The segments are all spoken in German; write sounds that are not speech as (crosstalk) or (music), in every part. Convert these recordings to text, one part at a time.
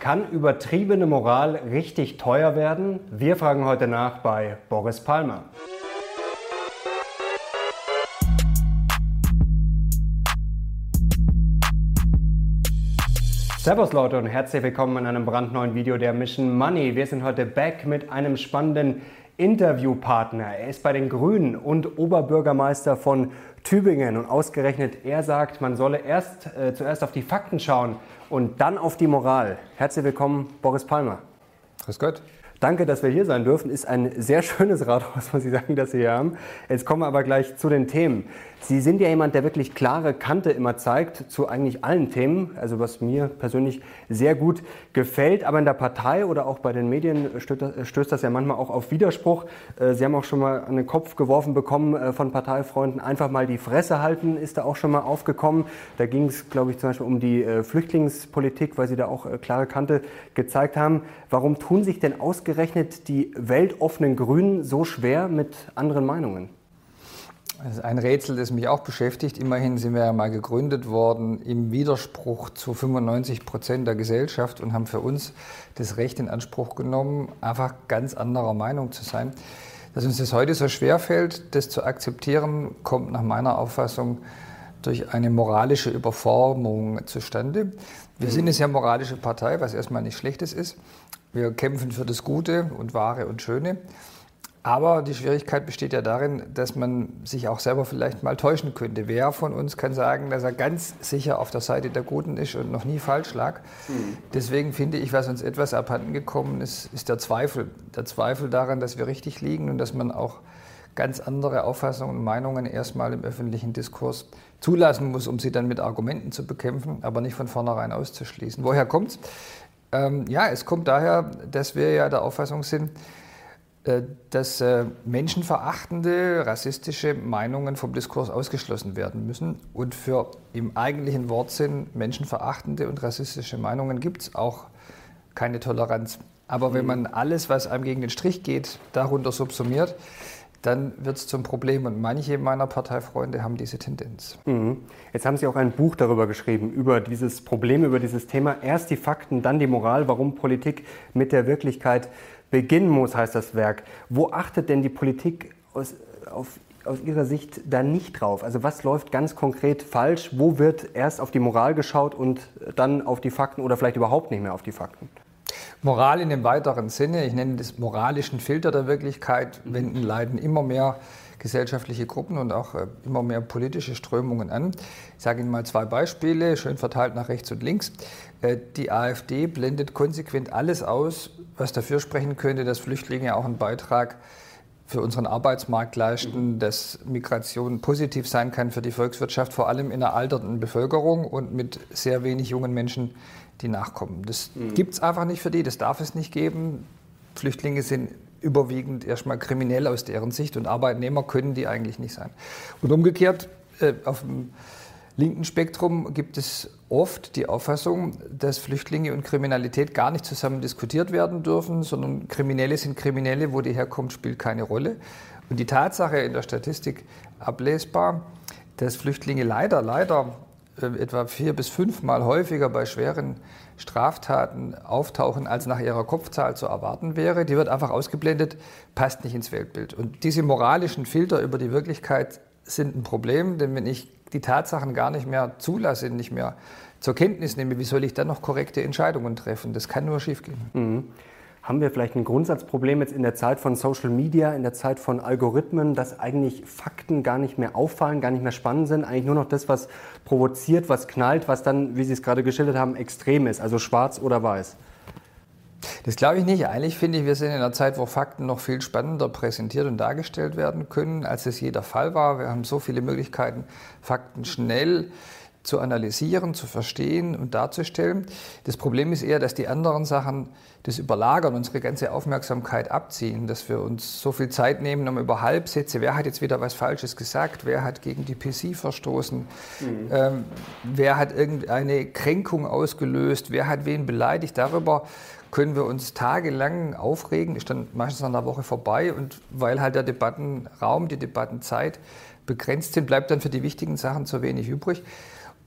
Kann übertriebene Moral richtig teuer werden? Wir fragen heute nach bei Boris Palmer. Servus Leute und herzlich willkommen in einem brandneuen Video der Mission Money. Wir sind heute back mit einem spannenden Interviewpartner. Er ist bei den Grünen und Oberbürgermeister von Tübingen und ausgerechnet er sagt, man solle erst äh, zuerst auf die Fakten schauen und dann auf die Moral. Herzlich willkommen, Boris Palmer. Grüß Gott. Danke, dass wir hier sein dürfen. Ist ein sehr (laughs) schönes Rathaus, muss ich sagen, dass Sie hier haben. Jetzt kommen wir aber gleich zu den Themen. Sie sind ja jemand, der wirklich klare Kante immer zeigt zu eigentlich allen Themen, also was mir persönlich sehr gut gefällt. Aber in der Partei oder auch bei den Medien stößt das ja manchmal auch auf Widerspruch. Äh, Sie haben auch schon mal an den Kopf geworfen bekommen äh, von Parteifreunden, einfach mal die Fresse halten, ist da auch schon mal aufgekommen. Da ging es, glaube ich, zum Beispiel um die äh, Flüchtlingspolitik, weil Sie da auch klare Kante gezeigt haben. Warum tun sich denn ausgerechnet die weltoffenen Grünen so schwer mit anderen Meinungen? Das ist ein Rätsel, das mich auch beschäftigt. Immerhin sind wir ja mal gegründet worden im Widerspruch zu 95 Prozent der Gesellschaft und haben für uns das Recht in Anspruch genommen, einfach ganz anderer Meinung zu sein. Dass uns das heute so schwer fällt, das zu akzeptieren, kommt nach meiner Auffassung durch eine moralische Überformung zustande. Wir sind eine sehr moralische Partei, was erstmal nicht Schlechtes ist. Wir kämpfen für das Gute und Wahre und Schöne. Aber die Schwierigkeit besteht ja darin, dass man sich auch selber vielleicht mal täuschen könnte. Wer von uns kann sagen, dass er ganz sicher auf der Seite der Guten ist und noch nie falsch lag? Mhm. Deswegen finde ich, was uns etwas abhanden gekommen ist, ist der Zweifel. Der Zweifel daran, dass wir richtig liegen und dass man auch ganz andere Auffassungen und Meinungen erstmal im öffentlichen Diskurs zulassen muss, um sie dann mit Argumenten zu bekämpfen, aber nicht von vornherein auszuschließen. Woher kommt es? Ähm, ja, es kommt daher, dass wir ja der Auffassung sind, äh, dass äh, menschenverachtende, rassistische Meinungen vom Diskurs ausgeschlossen werden müssen. Und für im eigentlichen Wortsinn menschenverachtende und rassistische Meinungen gibt es auch keine Toleranz. Aber wenn mhm. man alles, was einem gegen den Strich geht, darunter subsumiert, dann wird es zum Problem. Und manche meiner Parteifreunde haben diese Tendenz. Mhm. Jetzt haben Sie auch ein Buch darüber geschrieben, über dieses Problem, über dieses Thema. Erst die Fakten, dann die Moral, warum Politik mit der Wirklichkeit beginnen muss, heißt das Werk. Wo achtet denn die Politik aus, auf, aus Ihrer Sicht da nicht drauf? Also was läuft ganz konkret falsch? Wo wird erst auf die Moral geschaut und dann auf die Fakten oder vielleicht überhaupt nicht mehr auf die Fakten? Moral in dem weiteren Sinne, ich nenne das moralischen Filter der Wirklichkeit, wenden leiden immer mehr gesellschaftliche Gruppen und auch äh, immer mehr politische Strömungen an. Ich sage Ihnen mal zwei Beispiele, schön verteilt nach rechts und links. Äh, die AfD blendet konsequent alles aus, was dafür sprechen könnte, dass Flüchtlinge auch einen Beitrag für unseren Arbeitsmarkt leisten, dass Migration positiv sein kann für die Volkswirtschaft, vor allem in einer alternden Bevölkerung und mit sehr wenig jungen Menschen, die nachkommen. Das mhm. gibt es einfach nicht für die, das darf es nicht geben. Flüchtlinge sind überwiegend erstmal kriminell aus deren Sicht und Arbeitnehmer können die eigentlich nicht sein. Und umgekehrt, äh, auf dem linken Spektrum gibt es oft die Auffassung, dass Flüchtlinge und Kriminalität gar nicht zusammen diskutiert werden dürfen, sondern Kriminelle sind Kriminelle, wo die herkommt, spielt keine Rolle. Und die Tatsache in der Statistik ablesbar, dass Flüchtlinge leider, leider etwa vier bis fünfmal häufiger bei schweren Straftaten auftauchen, als nach ihrer Kopfzahl zu erwarten wäre. Die wird einfach ausgeblendet, passt nicht ins Weltbild. Und diese moralischen Filter über die Wirklichkeit sind ein Problem, denn wenn ich die Tatsachen gar nicht mehr zulasse, nicht mehr zur Kenntnis nehme, wie soll ich dann noch korrekte Entscheidungen treffen? Das kann nur schiefgehen. Mhm. Haben wir vielleicht ein Grundsatzproblem jetzt in der Zeit von Social Media, in der Zeit von Algorithmen, dass eigentlich Fakten gar nicht mehr auffallen, gar nicht mehr spannend sind, eigentlich nur noch das, was provoziert, was knallt, was dann, wie Sie es gerade geschildert haben, extrem ist, also schwarz oder weiß? Das glaube ich nicht. Eigentlich finde ich, wir sind in einer Zeit, wo Fakten noch viel spannender präsentiert und dargestellt werden können, als es je der Fall war. Wir haben so viele Möglichkeiten, Fakten schnell zu analysieren, zu verstehen und darzustellen. Das Problem ist eher, dass die anderen Sachen das überlagern, unsere ganze Aufmerksamkeit abziehen, dass wir uns so viel Zeit nehmen, um über Halbsätze, wer hat jetzt wieder was Falsches gesagt, wer hat gegen die PC verstoßen, mhm. ähm, wer hat irgendeine Kränkung ausgelöst, wer hat wen beleidigt, darüber können wir uns tagelang aufregen, ist dann meistens nach einer Woche vorbei und weil halt der Debattenraum, die Debattenzeit begrenzt sind, bleibt dann für die wichtigen Sachen zu wenig übrig.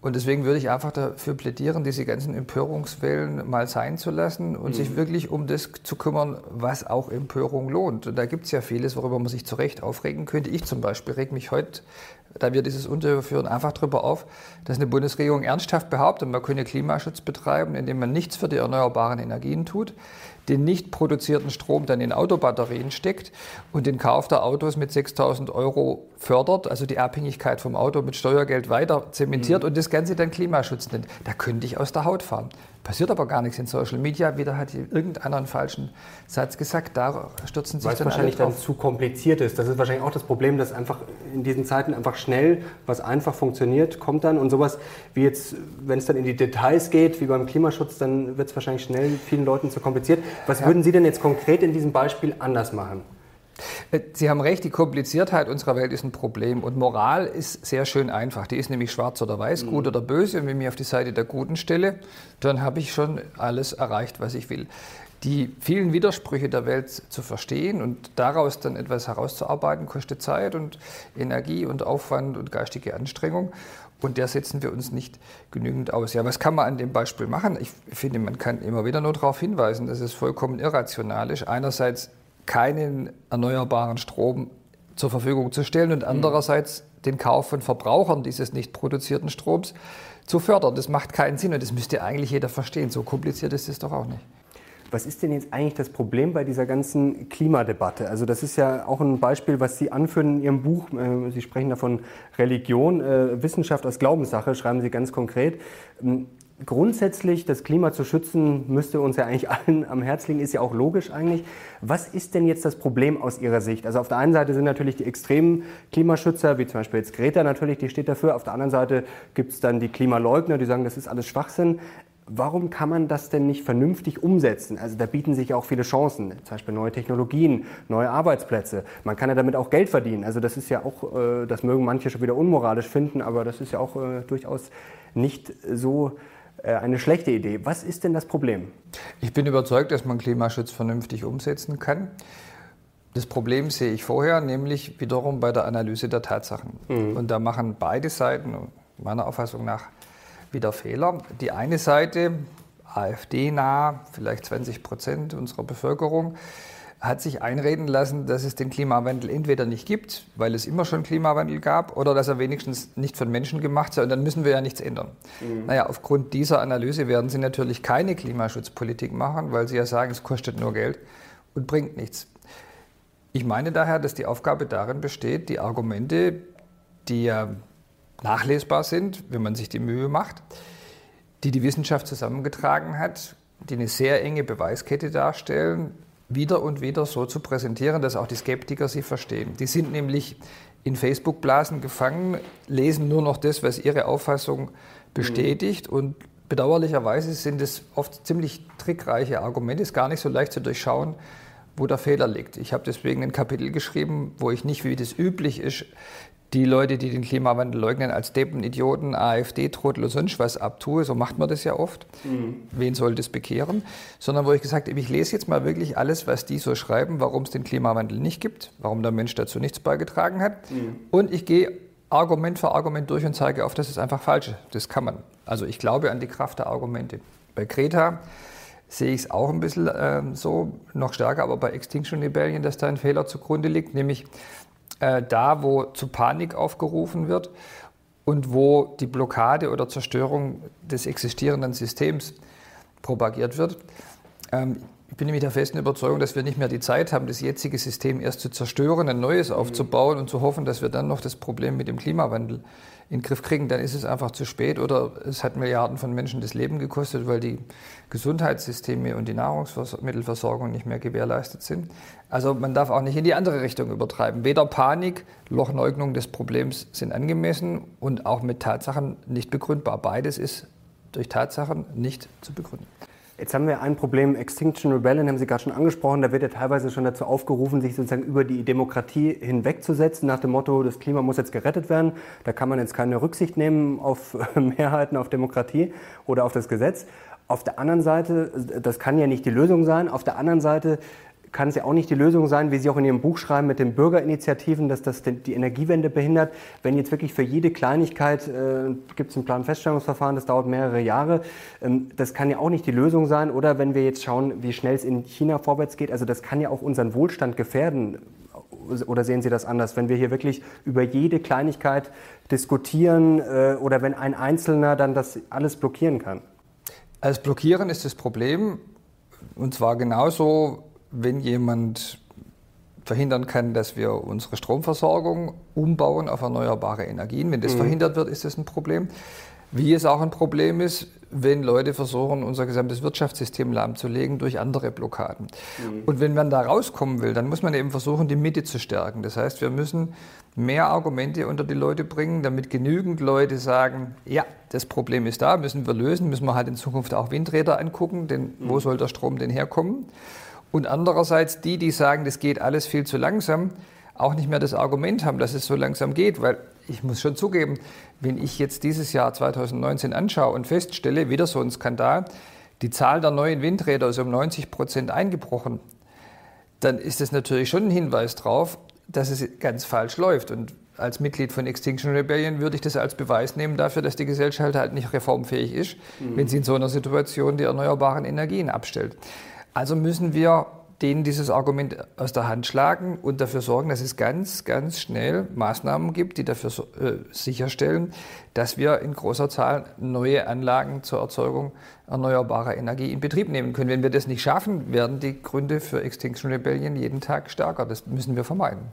Und deswegen würde ich einfach dafür plädieren, diese ganzen Empörungswellen mal sein zu lassen und mhm. sich wirklich um das zu kümmern, was auch Empörung lohnt. Und da gibt es ja vieles, worüber man sich zu Recht aufregen könnte. Ich zum Beispiel reg mich heute, da wir dieses Interview führen, einfach darüber auf, dass eine Bundesregierung ernsthaft behauptet, man könne Klimaschutz betreiben, indem man nichts für die erneuerbaren Energien tut den nicht produzierten Strom dann in Autobatterien steckt und den Kauf der Autos mit 6000 Euro fördert, also die Abhängigkeit vom Auto mit Steuergeld weiter zementiert mhm. und das Ganze dann Klimaschutz nennt. Da könnte ich aus der Haut fahren. Passiert aber gar nichts in Social Media. Wieder hat irgendeiner einen falschen Satz gesagt. Da stürzen sich Weil es wahrscheinlich dann zu kompliziert ist. Das ist wahrscheinlich auch das Problem, dass einfach in diesen Zeiten einfach schnell, was einfach funktioniert, kommt dann. Und sowas wie jetzt, wenn es dann in die Details geht, wie beim Klimaschutz, dann wird es wahrscheinlich schnell vielen Leuten zu kompliziert. Was ja. würden Sie denn jetzt konkret in diesem Beispiel anders machen? Äh, Sie haben recht, die Kompliziertheit unserer Welt ist ein Problem. Und Moral ist sehr schön einfach. Die ist nämlich schwarz oder weiß, mhm. gut oder böse. Und wenn ich mich auf die Seite der Guten stelle, dann habe ich schon alles erreicht, was ich will. Die vielen Widersprüche der Welt zu verstehen und daraus dann etwas herauszuarbeiten, kostet Zeit und Energie und Aufwand und geistige Anstrengung. Und der setzen wir uns nicht genügend aus. Ja, was kann man an dem Beispiel machen? Ich finde, man kann immer wieder nur darauf hinweisen, dass es vollkommen irrational ist. Einerseits keinen erneuerbaren Strom zur Verfügung zu stellen und andererseits den Kauf von Verbrauchern dieses nicht produzierten Stroms zu fördern. Das macht keinen Sinn und das müsste eigentlich jeder verstehen. So kompliziert ist es doch auch nicht. Was ist denn jetzt eigentlich das Problem bei dieser ganzen Klimadebatte? Also das ist ja auch ein Beispiel, was Sie anführen in Ihrem Buch. Äh, Sie sprechen davon Religion, äh, Wissenschaft als Glaubenssache, schreiben Sie ganz konkret. Grundsätzlich das Klima zu schützen, müsste uns ja eigentlich (laughs) allen am Herz liegen, ist ja auch logisch eigentlich. Was ist denn jetzt das Problem aus Ihrer Sicht? Also auf der einen Seite sind natürlich die extremen Klimaschützer, wie zum Beispiel jetzt Greta natürlich, die steht dafür. Auf der anderen Seite gibt es dann die Klimaleugner, die sagen, das ist alles Schwachsinn. Warum kann man das denn nicht vernünftig umsetzen? Also da bieten sich auch viele Chancen, zum Beispiel neue Technologien, neue Arbeitsplätze. Man kann ja damit auch Geld verdienen. Also das ist ja auch, äh, das mögen manche schon wieder unmoralisch finden, aber das ist ja auch äh, durchaus nicht so eine schlechte Idee. Was ist denn das Problem? Ich bin überzeugt, dass man Klimaschutz vernünftig umsetzen kann. Das Problem sehe ich vorher, nämlich wiederum bei der Analyse der Tatsachen. Mhm. Und da machen beide Seiten meiner Auffassung nach wieder Fehler. Die eine Seite, AfD-nah, vielleicht 20 Prozent unserer Bevölkerung, hat sich einreden lassen, dass es den Klimawandel entweder nicht gibt, weil es immer schon Klimawandel gab, oder dass er wenigstens nicht von Menschen gemacht sei. Und dann müssen wir ja nichts ändern. Mhm. Naja, aufgrund dieser Analyse werden Sie natürlich keine Klimaschutzpolitik machen, weil Sie ja sagen, es kostet nur Geld und bringt nichts. Ich meine daher, dass die Aufgabe darin besteht, die Argumente, die ja nachlesbar sind, wenn man sich die Mühe macht, die die Wissenschaft zusammengetragen hat, die eine sehr enge Beweiskette darstellen, wieder und wieder so zu präsentieren, dass auch die Skeptiker sie verstehen. Die sind nämlich in Facebook-Blasen gefangen, lesen nur noch das, was ihre Auffassung bestätigt mhm. und bedauerlicherweise sind es oft ziemlich trickreiche Argumente, ist gar nicht so leicht zu durchschauen, wo der Fehler liegt. Ich habe deswegen ein Kapitel geschrieben, wo ich nicht, wie das üblich ist, die Leute, die den Klimawandel leugnen, als Deppen, Idioten, AfD-Trottel und sonst was abtue. So macht man das ja oft. Mhm. Wen soll das bekehren? Sondern wo ich gesagt habe, ich lese jetzt mal wirklich alles, was die so schreiben, warum es den Klimawandel nicht gibt, warum der Mensch dazu nichts beigetragen hat. Mhm. Und ich gehe Argument für Argument durch und zeige auf, dass es einfach falsch ist. Das kann man. Also ich glaube an die Kraft der Argumente. Bei Kreta sehe ich es auch ein bisschen äh, so, noch stärker, aber bei Extinction Rebellion, dass da ein Fehler zugrunde liegt, nämlich äh, da, wo zu Panik aufgerufen wird und wo die Blockade oder Zerstörung des existierenden Systems propagiert wird. Ähm, ich bin nämlich der festen Überzeugung, dass wir nicht mehr die Zeit haben, das jetzige System erst zu zerstören, ein neues aufzubauen und zu hoffen, dass wir dann noch das Problem mit dem Klimawandel in den Griff kriegen. Dann ist es einfach zu spät oder es hat Milliarden von Menschen das Leben gekostet, weil die Gesundheitssysteme und die Nahrungsmittelversorgung nicht mehr gewährleistet sind. Also man darf auch nicht in die andere Richtung übertreiben. Weder Panik noch Leugnung des Problems sind angemessen und auch mit Tatsachen nicht begründbar. Beides ist durch Tatsachen nicht zu begründen. Jetzt haben wir ein Problem, Extinction Rebellion haben Sie gerade schon angesprochen, da wird ja teilweise schon dazu aufgerufen, sich sozusagen über die Demokratie hinwegzusetzen, nach dem Motto, das Klima muss jetzt gerettet werden. Da kann man jetzt keine Rücksicht nehmen auf (laughs) Mehrheiten, auf Demokratie oder auf das Gesetz. Auf der anderen Seite, das kann ja nicht die Lösung sein, auf der anderen Seite kann es ja auch nicht die Lösung sein, wie Sie auch in Ihrem Buch schreiben, mit den Bürgerinitiativen, dass das die Energiewende behindert. Wenn jetzt wirklich für jede Kleinigkeit äh, gibt es ein Planfeststellungsverfahren, das dauert mehrere Jahre, ähm, das kann ja auch nicht die Lösung sein. Oder wenn wir jetzt schauen, wie schnell es in China vorwärts geht, also das kann ja auch unseren Wohlstand gefährden. Oder sehen Sie das anders, wenn wir hier wirklich über jede Kleinigkeit diskutieren äh, oder wenn ein Einzelner dann das alles blockieren kann? Als Blockieren ist das Problem, und zwar genauso, wenn jemand verhindern kann, dass wir unsere Stromversorgung umbauen auf erneuerbare Energien. Wenn das mhm. verhindert wird, ist das ein Problem. Wie es auch ein Problem ist, wenn Leute versuchen, unser gesamtes Wirtschaftssystem lahmzulegen durch andere Blockaden. Mhm. Und wenn man da rauskommen will, dann muss man eben versuchen, die Mitte zu stärken. Das heißt, wir müssen mehr Argumente unter die Leute bringen, damit genügend Leute sagen, ja, das Problem ist da, müssen wir lösen, müssen wir halt in Zukunft auch Windräder angucken, denn mhm. wo soll der Strom denn herkommen? Und andererseits die, die sagen, das geht alles viel zu langsam, auch nicht mehr das Argument haben, dass es so langsam geht, weil ich muss schon zugeben, wenn ich jetzt dieses Jahr 2019 anschaue und feststelle, wieder so ein Skandal, die Zahl der neuen Windräder ist um 90 Prozent eingebrochen, dann ist das natürlich schon ein Hinweis darauf, dass es ganz falsch läuft. Und als Mitglied von Extinction Rebellion würde ich das als Beweis nehmen dafür, dass die Gesellschaft halt nicht reformfähig ist, mhm. wenn sie in so einer Situation die erneuerbaren Energien abstellt. Also müssen wir denen dieses Argument aus der Hand schlagen und dafür sorgen, dass es ganz, ganz schnell Maßnahmen gibt, die dafür äh, sicherstellen, dass wir in großer Zahl neue Anlagen zur Erzeugung erneuerbarer Energie in Betrieb nehmen können. Wenn wir das nicht schaffen, werden die Gründe für Extinction Rebellion jeden Tag stärker. Das müssen wir vermeiden.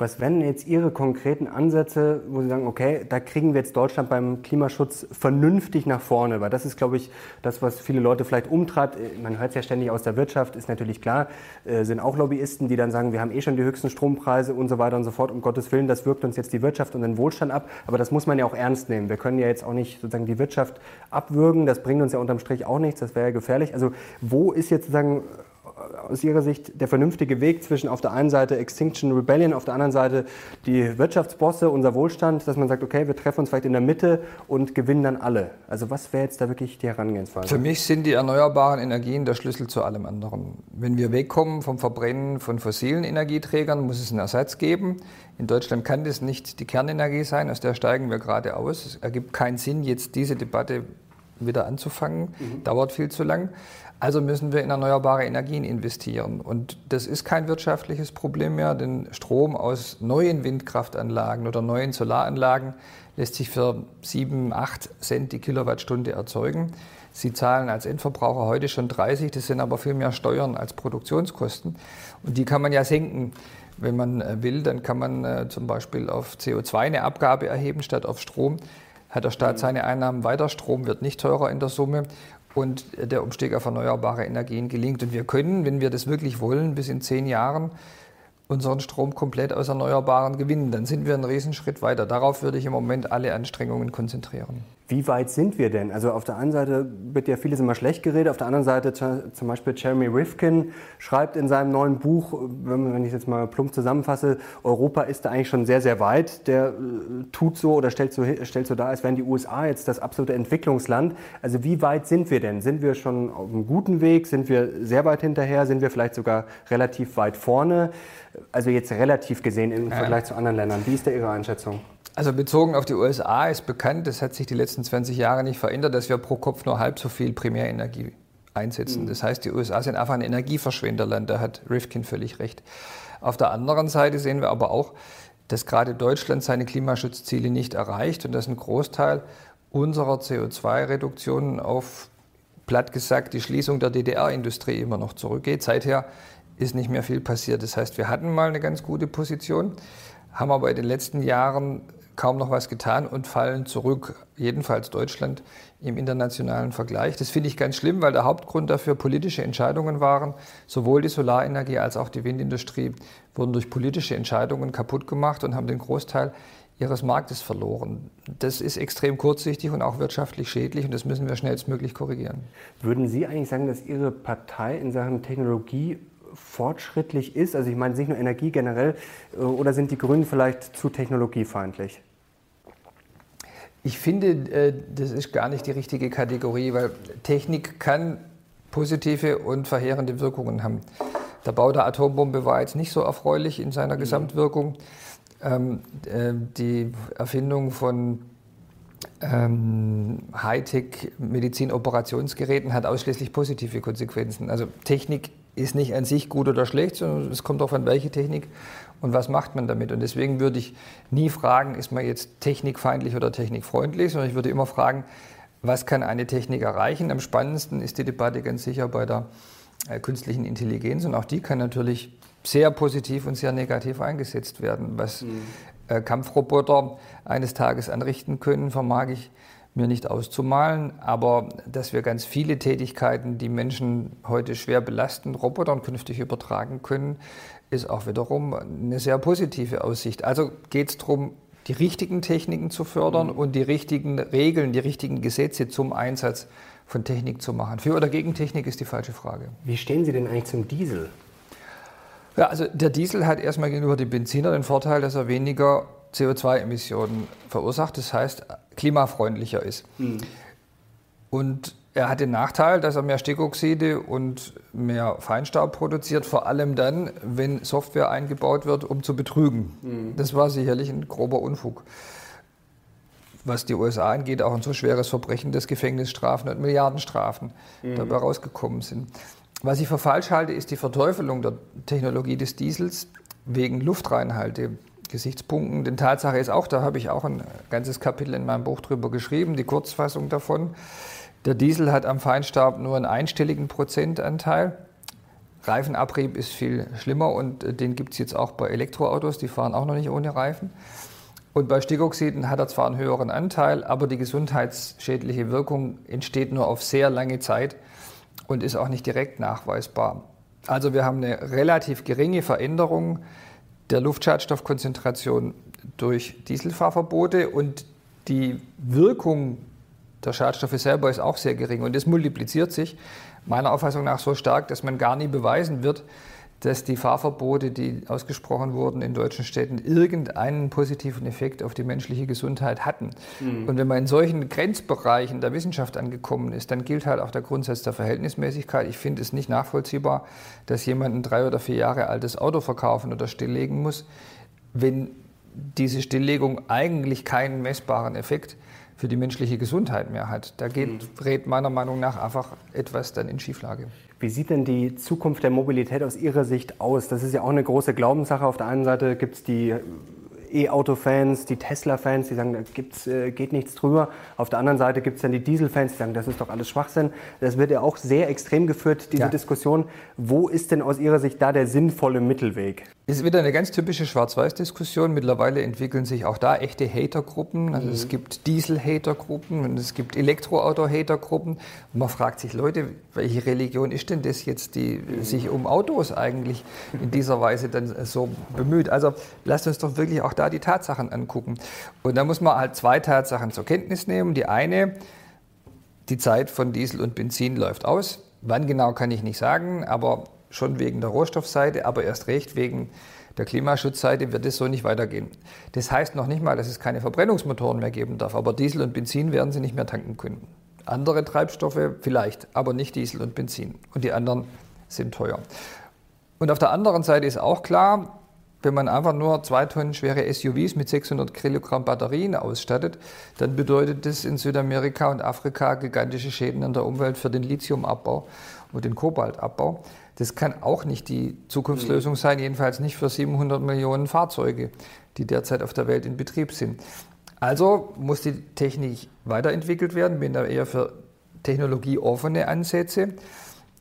Was wären jetzt Ihre konkreten Ansätze, wo Sie sagen, okay, da kriegen wir jetzt Deutschland beim Klimaschutz vernünftig nach vorne? Weil das ist, glaube ich, das, was viele Leute vielleicht umtreibt. Man hört es ja ständig aus der Wirtschaft, ist natürlich klar, äh, sind auch Lobbyisten, die dann sagen, wir haben eh schon die höchsten Strompreise und so weiter und so fort. Um Gottes Willen, das wirkt uns jetzt die Wirtschaft und den Wohlstand ab. Aber das muss man ja auch ernst nehmen. Wir können ja jetzt auch nicht sozusagen die Wirtschaft abwürgen. Das bringt uns ja unterm Strich auch nichts. Das wäre ja gefährlich. Also wo ist jetzt sozusagen aus Ihrer Sicht der vernünftige Weg zwischen auf der einen Seite Extinction Rebellion, auf der anderen Seite die Wirtschaftsbosse, unser Wohlstand, dass man sagt, okay, wir treffen uns vielleicht in der Mitte und gewinnen dann alle? Also was wäre jetzt da wirklich die Herangehensweise? Für mich sind die erneuerbaren Energien der Schlüssel zu allem anderen. Wenn wir wegkommen vom Verbrennen von fossilen Energieträgern, muss es einen Ersatz geben. In Deutschland kann das nicht die Kernenergie sein, aus der steigen wir gerade aus. Es ergibt keinen Sinn, jetzt diese Debatte wieder anzufangen, mhm. dauert viel zu lang. Also müssen wir in erneuerbare Energien investieren. Und das ist kein wirtschaftliches Problem mehr, denn Strom aus neuen Windkraftanlagen oder neuen Solaranlagen lässt sich für 7, 8 Cent die Kilowattstunde erzeugen. Sie zahlen als Endverbraucher heute schon 30, das sind aber viel mehr Steuern als Produktionskosten. Und die kann man ja senken. Wenn man äh, will, dann kann man äh, zum Beispiel auf CO2 eine Abgabe erheben statt auf Strom hat der Staat seine Einnahmen weiter, Strom wird nicht teurer in der Summe und der Umstieg auf erneuerbare Energien gelingt. Und wir können, wenn wir das wirklich wollen, bis in zehn Jahren unseren Strom komplett aus Erneuerbaren gewinnen. Dann sind wir einen Riesenschritt weiter. Darauf würde ich im Moment alle Anstrengungen konzentrieren. Wie weit sind wir denn? Also auf der einen Seite wird ja vieles immer schlecht geredet, auf der anderen Seite zum Beispiel Jeremy Rifkin schreibt in seinem neuen Buch, wenn ich es jetzt mal plump zusammenfasse, Europa ist da eigentlich schon sehr, sehr weit. Der äh, tut so oder stellt so, stellt so dar, als wären die USA jetzt das absolute Entwicklungsland. Also wie weit sind wir denn? Sind wir schon auf einem guten Weg? Sind wir sehr weit hinterher? Sind wir vielleicht sogar relativ weit vorne? Also jetzt relativ gesehen im Vergleich zu anderen Ländern. Wie ist da Ihre Einschätzung? Also bezogen auf die USA ist bekannt, das hat sich die letzten 20 Jahre nicht verändert, dass wir pro Kopf nur halb so viel Primärenergie einsetzen. Mhm. Das heißt, die USA sind einfach ein Energieverschwenderland, da hat Rifkin völlig recht. Auf der anderen Seite sehen wir aber auch, dass gerade Deutschland seine Klimaschutzziele nicht erreicht und dass ein Großteil unserer CO2-Reduktionen auf, platt gesagt, die Schließung der DDR-Industrie immer noch zurückgeht. Seither ist nicht mehr viel passiert. Das heißt, wir hatten mal eine ganz gute Position, haben aber in den letzten Jahren kaum noch was getan und fallen zurück, jedenfalls Deutschland im internationalen Vergleich. Das finde ich ganz schlimm, weil der Hauptgrund dafür politische Entscheidungen waren. Sowohl die Solarenergie als auch die Windindustrie wurden durch politische Entscheidungen kaputt gemacht und haben den Großteil ihres Marktes verloren. Das ist extrem kurzsichtig und auch wirtschaftlich schädlich und das müssen wir schnellstmöglich korrigieren. Würden Sie eigentlich sagen, dass Ihre Partei in Sachen Technologie fortschrittlich ist? Also ich meine nicht nur Energie generell, äh, oder sind die Grünen vielleicht zu technologiefeindlich? Ich finde, äh, das ist gar nicht die richtige Kategorie, weil Technik kann positive und verheerende Wirkungen haben. Der Bau der Atombombe war jetzt nicht so erfreulich in seiner mhm. Gesamtwirkung. Ähm, äh, die Erfindung von ähm, Hightech-Medizin-Operationsgeräten hat ausschließlich positive Konsequenzen. Also Technik ist nicht an sich gut oder schlecht, sondern es kommt darauf an, welche Technik und was macht man damit. Und deswegen würde ich nie fragen, ist man jetzt technikfeindlich oder technikfreundlich, sondern ich würde immer fragen, was kann eine Technik erreichen. Am spannendsten ist die Debatte ganz sicher bei der äh, künstlichen Intelligenz und auch die kann natürlich sehr positiv und sehr negativ eingesetzt werden. Was mhm. äh, Kampfroboter eines Tages anrichten können, vermag ich mir nicht auszumalen, aber dass wir ganz viele Tätigkeiten, die Menschen heute schwer belasten, Robotern künftig übertragen können, ist auch wiederum eine sehr positive Aussicht. Also geht es darum, die richtigen Techniken zu fördern und die richtigen Regeln, die richtigen Gesetze zum Einsatz von Technik zu machen. Für oder gegen Technik ist die falsche Frage. Wie stehen Sie denn eigentlich zum Diesel? Ja, also der Diesel hat erstmal gegenüber dem Benziner den Vorteil, dass er weniger CO2-Emissionen verursacht, das heißt klimafreundlicher ist. Mhm. Und er hat den Nachteil, dass er mehr Stickoxide und mehr Feinstaub produziert, vor allem dann, wenn Software eingebaut wird, um zu betrügen. Mhm. Das war sicherlich ein grober Unfug. Was die USA angeht, auch ein so schweres Verbrechen, dass Gefängnisstrafen und Milliardenstrafen mhm. dabei rausgekommen sind. Was ich für falsch halte, ist die Verteufelung der Technologie des Diesels wegen Luftreinhalte. Gesichtspunkten. Denn Tatsache ist auch, da habe ich auch ein ganzes Kapitel in meinem Buch drüber geschrieben, die Kurzfassung davon. Der Diesel hat am Feinstaub nur einen einstelligen Prozentanteil. Reifenabrieb ist viel schlimmer und äh, den gibt es jetzt auch bei Elektroautos, die fahren auch noch nicht ohne Reifen. Und bei Stickoxiden hat er zwar einen höheren Anteil, aber die gesundheitsschädliche Wirkung entsteht nur auf sehr lange Zeit und ist auch nicht direkt nachweisbar. Also wir haben eine relativ geringe Veränderung der Luftschadstoffkonzentration durch Dieselfahrverbote und die Wirkung der Schadstoffe selber ist auch sehr gering. Und das multipliziert sich meiner Auffassung nach so stark, dass man gar nie beweisen wird, dass die Fahrverbote, die ausgesprochen wurden in deutschen Städten, irgendeinen positiven Effekt auf die menschliche Gesundheit hatten. Mhm. Und wenn man in solchen Grenzbereichen der Wissenschaft angekommen ist, dann gilt halt auch der Grundsatz der Verhältnismäßigkeit. Ich finde es nicht nachvollziehbar, dass jemand ein drei oder vier Jahre altes Auto verkaufen oder stilllegen muss, wenn diese Stilllegung eigentlich keinen messbaren Effekt für die menschliche Gesundheit mehr hat. Da geht, mhm. rät meiner Meinung nach einfach etwas dann in Schieflage. Wie sieht denn die Zukunft der Mobilität aus Ihrer Sicht aus? Das ist ja auch eine große Glaubenssache. Auf der einen Seite gibt es die E-Auto-Fans, die Tesla-Fans, die sagen, da gibt's, äh, geht nichts drüber. Auf der anderen Seite gibt es dann die Diesel-Fans, die sagen, das ist doch alles Schwachsinn. Das wird ja auch sehr extrem geführt, diese ja. Diskussion. Wo ist denn aus Ihrer Sicht da der sinnvolle Mittelweg? Es ist wieder eine ganz typische Schwarz-Weiß-Diskussion. Mittlerweile entwickeln sich auch da echte Hater-Gruppen. Also mhm. es gibt Diesel-Hater-Gruppen und es gibt Elektroauto-Hater-Gruppen. Und man fragt sich, Leute, welche Religion ist denn das jetzt, die mhm. sich um Autos eigentlich in dieser Weise dann so bemüht? Also lasst uns doch wirklich auch da die Tatsachen angucken. Und da muss man halt zwei Tatsachen zur Kenntnis nehmen. Die eine, die Zeit von Diesel und Benzin läuft aus. Wann genau kann ich nicht sagen, aber schon wegen der Rohstoffseite, aber erst recht wegen der Klimaschutzseite wird es so nicht weitergehen. Das heißt noch nicht mal, dass es keine Verbrennungsmotoren mehr geben darf, aber Diesel und Benzin werden sie nicht mehr tanken können. Andere Treibstoffe vielleicht, aber nicht Diesel und Benzin. Und die anderen sind teuer. Und auf der anderen Seite ist auch klar, wenn man einfach nur zwei Tonnen schwere SUVs mit 600 Kilogramm Batterien ausstattet, dann bedeutet das in Südamerika und Afrika gigantische Schäden an der Umwelt für den Lithiumabbau und den Kobaltabbau. Das kann auch nicht die Zukunftslösung sein, jedenfalls nicht für 700 Millionen Fahrzeuge, die derzeit auf der Welt in Betrieb sind. Also muss die Technik weiterentwickelt werden, bin da eher für technologieoffene Ansätze.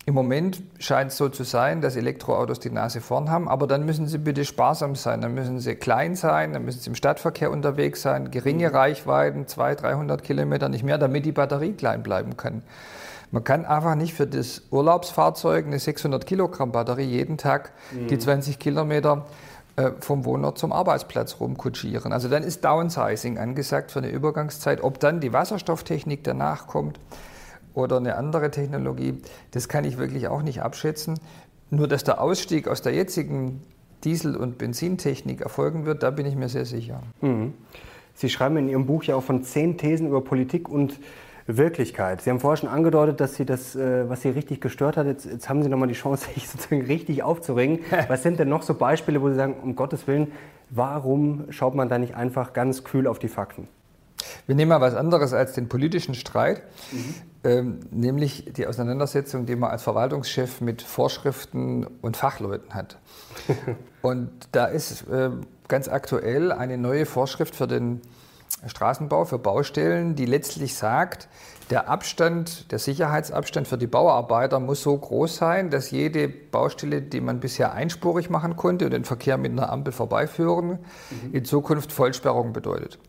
Im Moment scheint es so zu sein, dass Elektroautos die Nase vorn haben, aber dann müssen sie bitte sparsam sein, dann müssen sie klein sein, dann müssen sie im Stadtverkehr unterwegs sein, geringe mhm. Reichweiten, 200, 300 Kilometer nicht mehr, damit die Batterie klein bleiben kann. Man kann einfach nicht für das Urlaubsfahrzeug eine 600 Kilogramm Batterie jeden Tag mhm. die 20 Kilometer äh, vom Wohnort zum Arbeitsplatz rumkutschieren. Also dann ist Downsizing angesagt für eine Übergangszeit. Ob dann die Wasserstofftechnik danach kommt, oder eine andere Technologie, das kann ich wirklich auch nicht abschätzen. Nur dass der Ausstieg aus der jetzigen Diesel- und Benzintechnik erfolgen wird, da bin ich mir sehr sicher. Mhm. Sie schreiben in Ihrem Buch ja auch von zehn Thesen über Politik und Wirklichkeit. Sie haben vorher schon angedeutet, dass Sie das, äh, was Sie richtig gestört hat, jetzt, jetzt haben Sie nochmal die Chance, (laughs) sich sozusagen richtig aufzuregen. (laughs) Was sind denn noch so Beispiele, wo Sie sagen, um Gottes Willen, warum schaut man da nicht einfach ganz kühl auf die Fakten? Wir nehmen mal was anderes als den politischen Streit, mhm. ähm, nämlich die Auseinandersetzung, die man als Verwaltungschef mit Vorschriften und Fachleuten hat. (laughs) und da ist äh, ganz aktuell eine neue Vorschrift für den Straßenbau, für Baustellen, die letztlich sagt, der Abstand, der Sicherheitsabstand für die Bauarbeiter muss so groß sein, dass jede Baustelle, die man bisher einspurig machen konnte und den Verkehr mit einer Ampel vorbeiführen, mhm. in Zukunft Vollsperrung bedeutet.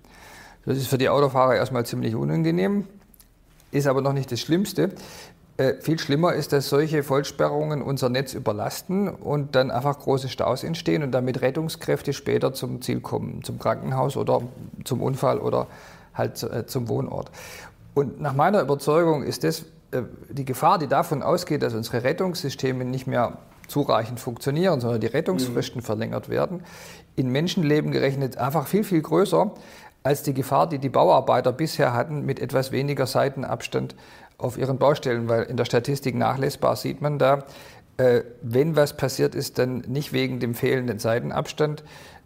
Das ist für die Autofahrer erstmal ziemlich unangenehm, ist aber noch nicht das Schlimmste. Äh, viel schlimmer ist, dass solche Vollsperrungen unser Netz überlasten und dann einfach große Staus entstehen und damit Rettungskräfte später zum Ziel kommen, zum Krankenhaus oder zum Unfall oder halt äh, zum Wohnort. Und nach meiner Überzeugung ist das äh, die Gefahr, die davon ausgeht, dass unsere Rettungssysteme nicht mehr zureichend funktionieren, sondern die Rettungsfristen mhm. verlängert werden, in Menschenleben gerechnet einfach viel, viel größer als die Gefahr, die die Bauarbeiter bisher hatten, mit etwas weniger Seitenabstand auf ihren Baustellen, weil in der Statistik nachlesbar sieht man da, äh, wenn was passiert ist, dann nicht wegen dem fehlenden Seitenabstand,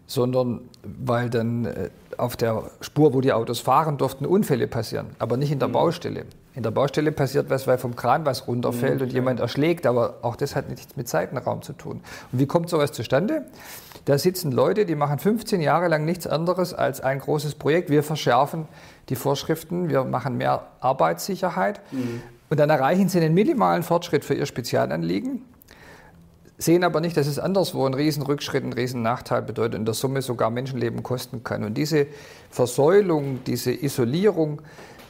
sondern weil dann äh, auf der Spur, wo die Autos fahren durften, Unfälle passieren, aber nicht in der mhm. Baustelle. In der Baustelle passiert was, weil vom Kran was runterfällt mhm, und jemand erschlägt, aber auch das hat nichts mit Seitenraum zu tun. Und wie kommt sowas zustande? Da sitzen Leute, die machen 15 Jahre lang nichts anderes als ein großes Projekt. Wir verschärfen die Vorschriften, wir machen mehr Arbeitssicherheit mhm. und dann erreichen sie einen minimalen Fortschritt für ihr Spezialanliegen, sehen aber nicht, dass es anderswo einen Riesenrückschritt, einen Riesennachteil bedeutet und in der Summe sogar Menschenleben kosten kann. Und diese Versäulung, diese Isolierung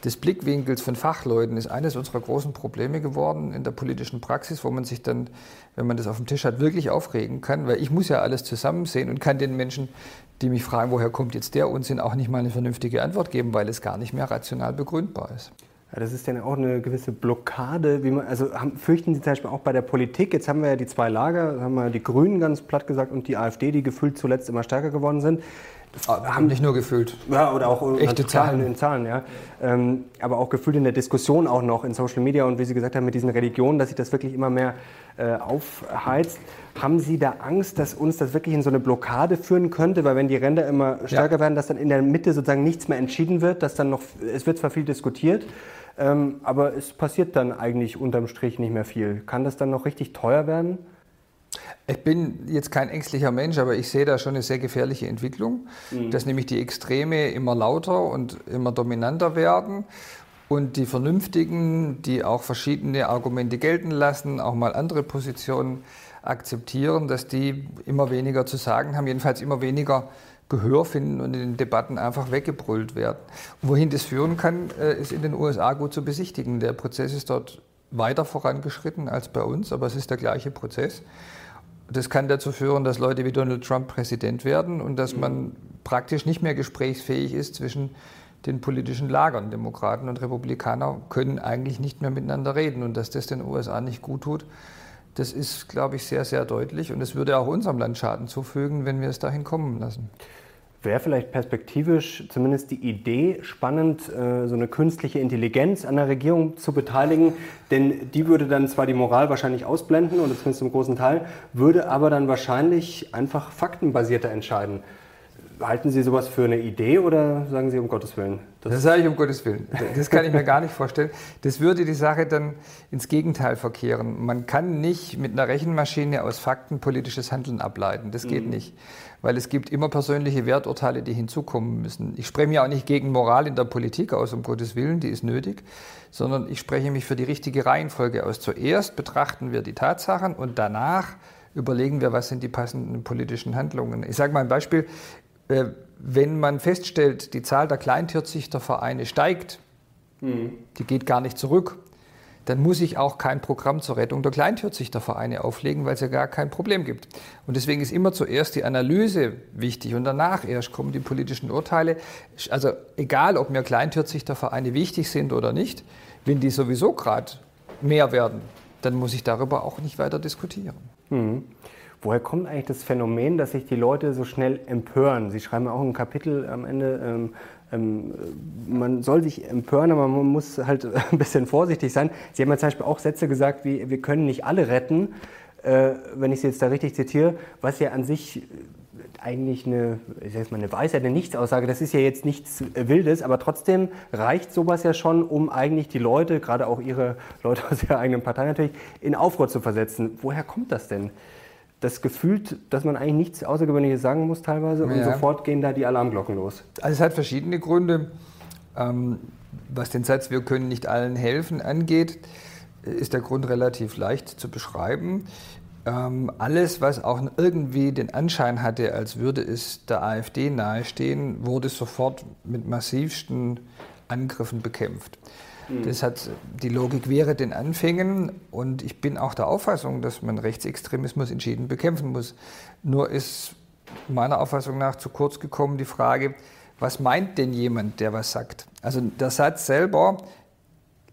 des Blickwinkels von Fachleuten ist eines unserer großen Probleme geworden in der politischen Praxis, wo man sich dann, wenn man das auf dem Tisch hat, wirklich aufregen kann, weil ich muss ja alles zusammen sehen und kann den Menschen die mich fragen, woher kommt jetzt der Unsinn, auch nicht mal eine vernünftige Antwort geben, weil es gar nicht mehr rational begründbar ist. Ja, das ist dann auch eine gewisse Blockade. Wie man, also haben, fürchten Sie zum Beispiel auch bei der Politik, jetzt haben wir ja die zwei Lager, haben wir die Grünen ganz platt gesagt und die AfD, die gefühlt zuletzt immer stärker geworden sind. Ah, haben nicht nur gefühlt. Ja, oder auch echte Zahlen in Zahlen, ja. Ähm, aber auch gefühlt in der Diskussion auch noch in Social Media und wie Sie gesagt haben, mit diesen Religionen, dass sich das wirklich immer mehr äh, aufheizt. Haben Sie da Angst, dass uns das wirklich in so eine Blockade führen könnte? Weil wenn die Ränder immer stärker ja. werden, dass dann in der Mitte sozusagen nichts mehr entschieden wird, dass dann noch, es wird zwar viel diskutiert, ähm, aber es passiert dann eigentlich unterm Strich nicht mehr viel. Kann das dann noch richtig teuer werden? Ich bin jetzt kein ängstlicher Mensch, aber ich sehe da schon eine sehr gefährliche Entwicklung, mhm. dass nämlich die Extreme immer lauter und immer dominanter werden und die Vernünftigen, die auch verschiedene Argumente gelten lassen, auch mal andere Positionen akzeptieren, dass die immer weniger zu sagen haben, jedenfalls immer weniger Gehör finden und in den Debatten einfach weggebrüllt werden. Wohin das führen kann, äh, ist in den USA gut zu besichtigen. Der Prozess ist dort weiter vorangeschritten als bei uns, aber es ist der gleiche Prozess. Das kann dazu führen, dass Leute wie Donald Trump Präsident werden und dass man praktisch nicht mehr gesprächsfähig ist zwischen den politischen Lagern. Demokraten und Republikaner können eigentlich nicht mehr miteinander reden und dass das den USA nicht gut tut, das ist, glaube ich, sehr, sehr deutlich und es würde auch unserem Land Schaden zufügen, wenn wir es dahin kommen lassen. Wäre vielleicht perspektivisch zumindest die Idee spannend, äh, so eine künstliche Intelligenz an der Regierung zu beteiligen, denn die würde dann zwar die Moral wahrscheinlich ausblenden oder zumindest zum großen Teil, würde aber dann wahrscheinlich einfach faktenbasierter entscheiden. Halten Sie sowas für eine Idee oder sagen Sie um Gottes Willen? Das, das sage ich um Gottes Willen. Das kann ich mir gar nicht vorstellen. Das würde die Sache dann ins Gegenteil verkehren. Man kann nicht mit einer Rechenmaschine aus Fakten politisches Handeln ableiten. Das geht mhm. nicht. Weil es gibt immer persönliche Werturteile, die hinzukommen müssen. Ich spreche mich auch nicht gegen Moral in der Politik aus, um Gottes Willen, die ist nötig, sondern ich spreche mich für die richtige Reihenfolge aus. Zuerst betrachten wir die Tatsachen und danach überlegen wir, was sind die passenden politischen Handlungen. Ich sage mal ein Beispiel. Äh, wenn man feststellt, die Zahl der Kleintierzüchtervereine steigt, mhm. die geht gar nicht zurück, dann muss ich auch kein Programm zur Rettung der Kleintierzüchtervereine auflegen, weil es ja gar kein Problem gibt. Und deswegen ist immer zuerst die Analyse wichtig und danach erst kommen die politischen Urteile. Also egal, ob mir Kleintierzüchtervereine wichtig sind oder nicht, wenn die sowieso gerade mehr werden, dann muss ich darüber auch nicht weiter diskutieren. Mhm. Woher kommt eigentlich das Phänomen, dass sich die Leute so schnell empören? Sie schreiben auch ein Kapitel am Ende, ähm, ähm, man soll sich empören, aber man muss halt (laughs) ein bisschen vorsichtig sein. Sie haben ja zum Beispiel auch Sätze gesagt, wie wir können nicht alle retten, äh, wenn ich Sie jetzt da richtig zitiere, was ja an sich eigentlich eine, ich sag mal, eine Weisheit, eine Nichtsaussage. Das ist ja jetzt nichts Wildes, aber trotzdem reicht sowas ja schon, um eigentlich die Leute, gerade auch Ihre Leute (laughs) aus Ihrer eigenen Partei natürlich, in Aufruhr zu versetzen. Woher kommt das denn? Das Gefühl, dass man eigentlich nichts Außergewöhnliches sagen muss teilweise und ja. sofort gehen da die Alarmglocken los. Also es hat verschiedene Gründe. Ähm, was den Satz Wir können nicht allen helfen angeht, ist der Grund relativ leicht zu beschreiben. Ähm, alles, was auch irgendwie den Anschein hatte, als würde es der AfD nahestehen, wurde sofort mit massivsten Angriffen bekämpft. Mhm. Das hat die Logik wäre den Anfängen und ich bin auch der Auffassung, dass man Rechtsextremismus entschieden bekämpfen muss. Nur ist meiner Auffassung nach zu kurz gekommen die Frage, was meint denn jemand, der was sagt? Also der Satz selber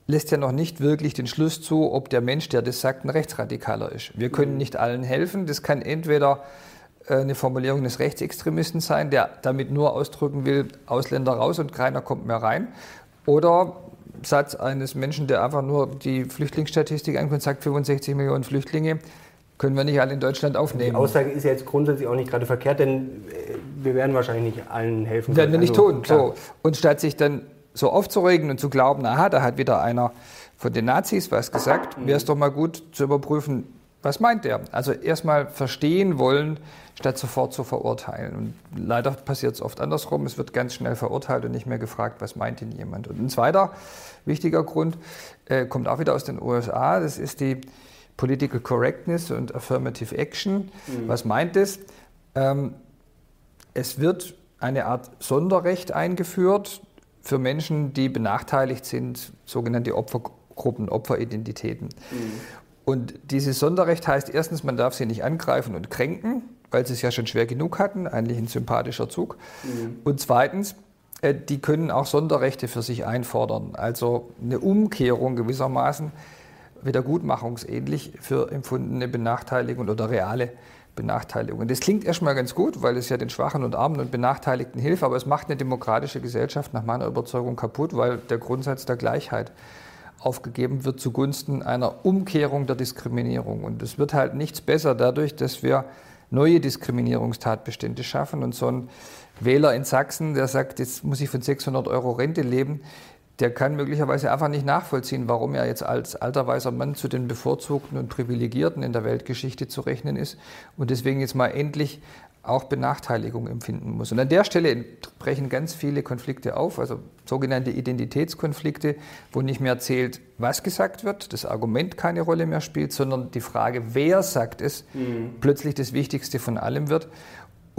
lässt ja noch nicht wirklich den Schluss zu, ob der Mensch, der das sagt, ein Rechtsradikaler ist. Wir können nicht allen helfen. Das kann entweder äh, eine Formulierung des Rechtsextremisten sein, der damit nur ausdrücken will, Ausländer raus und keiner kommt mehr rein. Oder Satz eines Menschen, der einfach nur die Flüchtlingsstatistik anguckt und sagt, 65 Millionen Flüchtlinge können wir nicht alle in Deutschland aufnehmen. Die Aussage ist ja jetzt grundsätzlich auch nicht gerade verkehrt, denn äh, wir werden wahrscheinlich nicht allen helfen. Werden wir nicht also, tun. So. Und statt sich dann so aufzuregen und zu glauben, aha, da hat wieder einer von den Nazis was gesagt, wäre es doch mal gut zu überprüfen, was meint er? Also erstmal verstehen wollen, statt sofort zu verurteilen. Und leider passiert es oft andersrum. Es wird ganz schnell verurteilt und nicht mehr gefragt, was meint denn jemand. Und ein zweiter wichtiger Grund äh, kommt auch wieder aus den USA. Das ist die Political Correctness und Affirmative Action. Mhm. Was meint das? Ähm, es wird eine Art Sonderrecht eingeführt, für Menschen, die benachteiligt sind, sogenannte Opfergruppen, Opferidentitäten. Mhm. Und dieses Sonderrecht heißt erstens, man darf sie nicht angreifen und kränken, weil sie es ja schon schwer genug hatten, eigentlich ein sympathischer Zug. Mhm. Und zweitens, äh, die können auch Sonderrechte für sich einfordern, also eine Umkehrung gewissermaßen, wiedergutmachungsähnlich für empfundene Benachteiligung oder reale Benachteiligung. Das klingt erstmal ganz gut, weil es ja den Schwachen und Armen und Benachteiligten hilft, aber es macht eine demokratische Gesellschaft nach meiner Überzeugung kaputt, weil der Grundsatz der Gleichheit aufgegeben wird zugunsten einer Umkehrung der Diskriminierung. Und es wird halt nichts besser dadurch, dass wir neue Diskriminierungstatbestände schaffen. Und so ein Wähler in Sachsen, der sagt, jetzt muss ich von 600 Euro Rente leben, der kann möglicherweise einfach nicht nachvollziehen, warum er jetzt als alter weißer Mann zu den Bevorzugten und Privilegierten in der Weltgeschichte zu rechnen ist und deswegen jetzt mal endlich auch Benachteiligung empfinden muss. Und an der Stelle brechen ganz viele Konflikte auf, also sogenannte Identitätskonflikte, wo nicht mehr zählt, was gesagt wird, das Argument keine Rolle mehr spielt, sondern die Frage, wer sagt es, mhm. plötzlich das Wichtigste von allem wird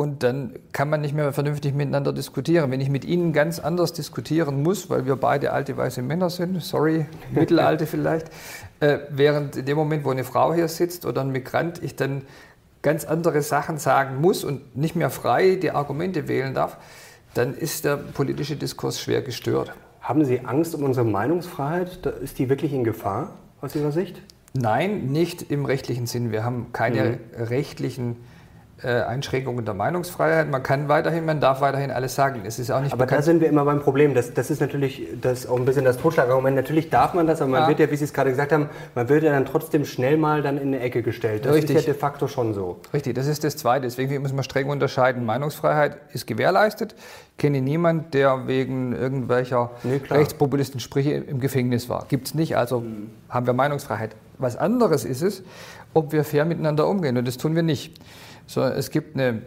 und dann kann man nicht mehr vernünftig miteinander diskutieren. Wenn ich mit Ihnen ganz anders diskutieren muss, weil wir beide alte weiße Männer sind, sorry, (laughs) mittelalte vielleicht, äh, während in dem Moment, wo eine Frau hier sitzt oder ein Migrant, ich dann ganz andere Sachen sagen muss und nicht mehr frei die Argumente wählen darf, dann ist der politische Diskurs schwer gestört. Haben Sie Angst um unsere Meinungsfreiheit? Ist die wirklich in Gefahr aus Ihrer Sicht? Nein, nicht im rechtlichen Sinn. Wir haben keine mhm. rechtlichen Einschränkungen der Meinungsfreiheit. Man kann weiterhin, man darf weiterhin alles sagen. Es ist auch nicht aber bekannt. da sind wir immer beim Problem. Das, das ist natürlich das auch ein bisschen das Totschlagargument. Natürlich darf man das, aber man ja. wird ja, wie Sie es gerade gesagt haben, man wird ja dann trotzdem schnell mal dann in eine Ecke gestellt. Das Richtig. ist ja de facto schon so. Richtig, das ist das Zweite. Deswegen muss man streng unterscheiden. Meinungsfreiheit ist gewährleistet. Ich kenne niemanden, der wegen irgendwelcher nee, rechtspopulisten Sprüche im Gefängnis war. Gibt es nicht, also mhm. haben wir Meinungsfreiheit. Was anderes ist es, ob wir fair miteinander umgehen und das tun wir nicht sondern es gibt eine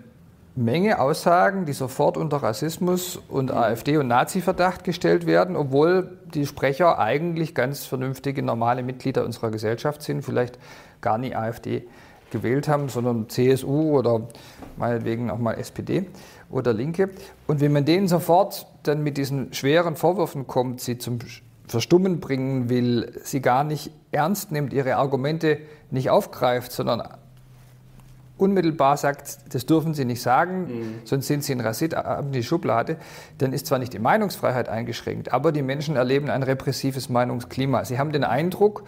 Menge Aussagen, die sofort unter Rassismus und mhm. AfD- und Nazi-Verdacht gestellt werden, obwohl die Sprecher eigentlich ganz vernünftige, normale Mitglieder unserer Gesellschaft sind, vielleicht gar nie AfD gewählt haben, sondern CSU oder meinetwegen auch mal SPD oder Linke. Und wenn man denen sofort dann mit diesen schweren Vorwürfen kommt, sie zum Verstummen bringen will, sie gar nicht ernst nimmt, ihre Argumente nicht aufgreift, sondern unmittelbar sagt, das dürfen Sie nicht sagen, mhm. sonst sind Sie ein Rassit, haben die Schublade, dann ist zwar nicht die Meinungsfreiheit eingeschränkt, aber die Menschen erleben ein repressives Meinungsklima. Sie haben den Eindruck,